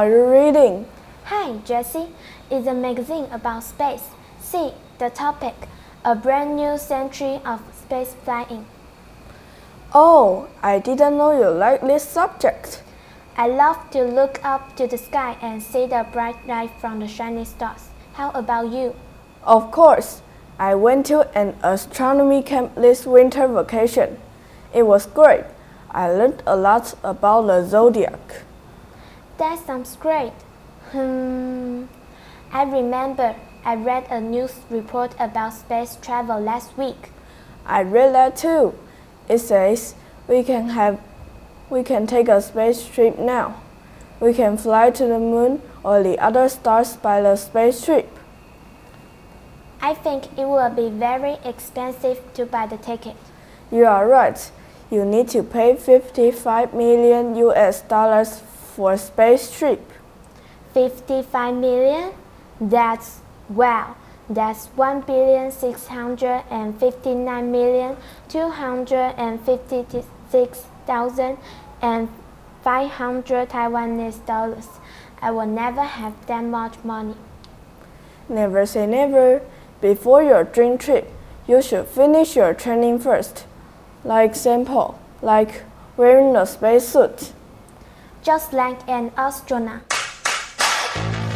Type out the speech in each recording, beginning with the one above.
are you reading? Hi, Jessie. It's a magazine about space. See, the topic A brand new century of space flying. Oh, I didn't know you liked this subject. I love to look up to the sky and see the bright light from the shining stars. How about you? Of course, I went to an astronomy camp this winter vacation. It was great. I learned a lot about the zodiac. That sounds great. Hmm. I remember I read a news report about space travel last week. I read that too. It says we can have we can take a space trip now. We can fly to the moon or the other stars by the space trip. I think it will be very expensive to buy the ticket. You are right. You need to pay 55 million US dollars for a space trip. 55 million? That's wow. That's 1 billion 659 million 256,000 and 500 Taiwanese dollars. I will never have that much money. Never say never. Before your dream trip, you should finish your training first. Like example, like wearing a spacesuit Just like an astronaut.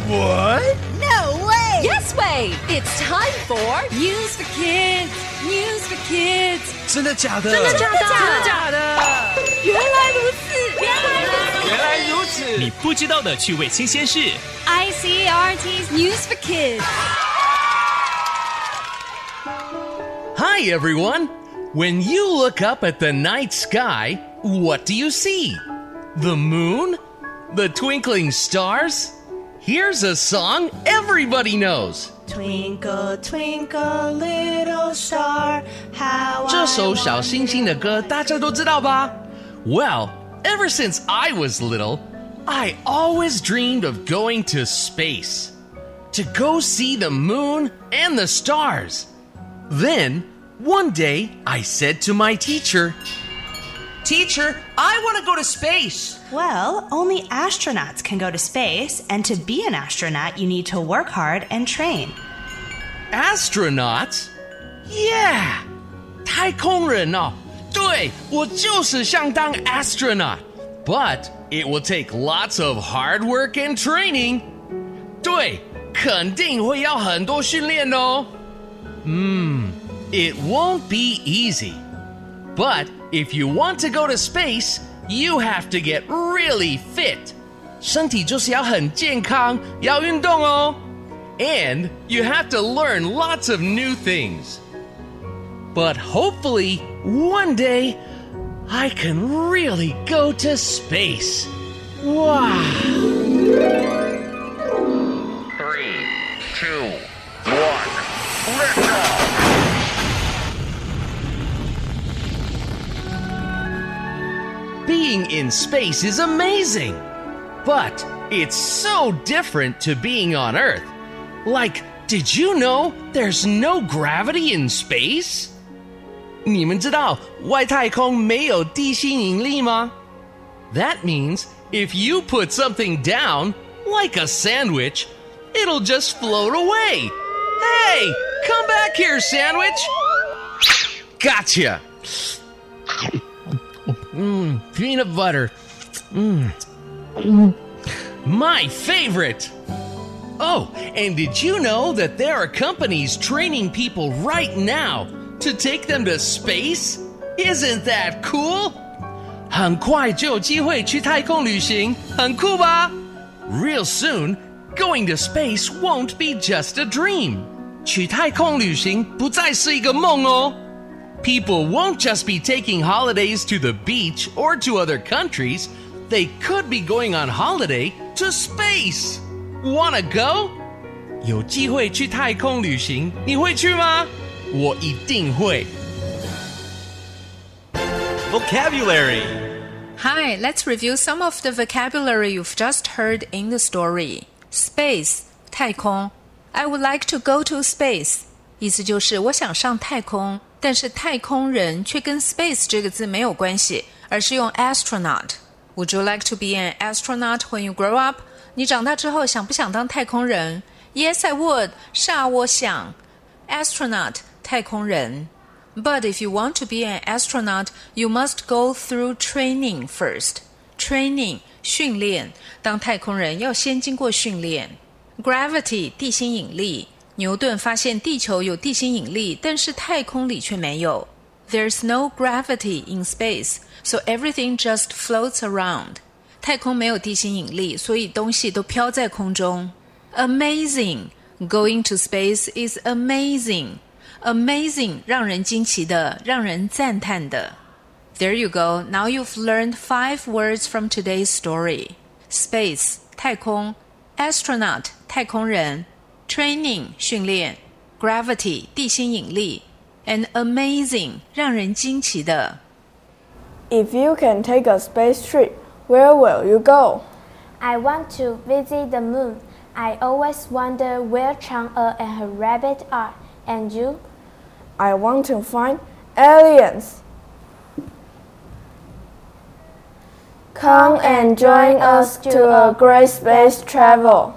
What? No way! Yes way! It's time for News for Kids. News for Kids. 真的假的？真的假的？真的假的？原来如此，原来如此。原来如此！你不知道的趣味新鲜事。 ICRT's News for Kids. Hi, everyone. When you look up at the night sky, what do you see? The moon? The twinkling stars? Here's a song everybody knows. Twinkle, twinkle, little star, how 这首小星星的歌大家都知道吧? Well, ever since I was little, I always dreamed of going to space. To go see the moon and the stars. Then, one day, I said to my teacher, Teacher, I want to go to space. Well, only astronauts can go to space, and to be an astronaut, you need to work hard and train. Astronauts? Yeah! 太空人哦，对，我就是想当 astronaut. But it will take lots of hard work and training. 对，肯定会要很多训练哦。Hmm, it won't be easy. But if you want to go to space, you have to get really fit. 身体就是要很健康，要运动哦。And you have to learn lots of new things. But hopefully, one day, I can really go to space. Wow! Being in space is amazing. But it's so different to being on Earth. Like, did you know there's no gravity in space? 你们知道外太空没有地心引力吗? That means if you put something down, like a sandwich, it'll just float away. Hey, come back here, sandwich! Gotcha! Mmm, peanut butter. Mmm. My favorite! Oh, and did you know that there are companies training people right now to take them to space? Isn't that cool? 很快就有机会去太空旅行，很酷吧？Real soon, going to space won't be just a dream. 去太空旅行不再是一个梦哦。 People won't just be taking holidays to the beach or to other countries. They could be going on holiday to space. Wanna go? 有机会去太空旅行，你会去吗？我一定会。 Vocabulary. Hi, let's review some of the vocabulary you've just heard in the story. Space 太空，I would like to go to space，意思就是我想上太空， 但是太空人却跟 space 这个字没有关系，而是用 astronaut。Would you like to be an astronaut when you grow up？ 你长大之后想不想当太空人？Yes, I would. 是啊，我想。Astronaut 太空人。But if you want to be an astronaut, you must go through training first. Training 训练，当太空人要先经过训练。Gravity 地心引力， 牛顿发现地球有地心引力，但是太空里却没有。There's no gravity in space, so everything just floats around. 太空没有地心引力，所以东西都飘在空中。Amazing, going to space is amazing. Amazing 让人惊奇的，让人赞叹的。There you go. Now you've learned five words from today's story. Space 太空，astronaut 太空人 ，training 训练，gravity 地心引力，and amazing 让人惊奇的。 If you can take a space trip, where will you go? I want to visit the moon. I always wonder where Chang'e and her rabbit are. And you? I want to find aliens. Come and join us to a great space travel.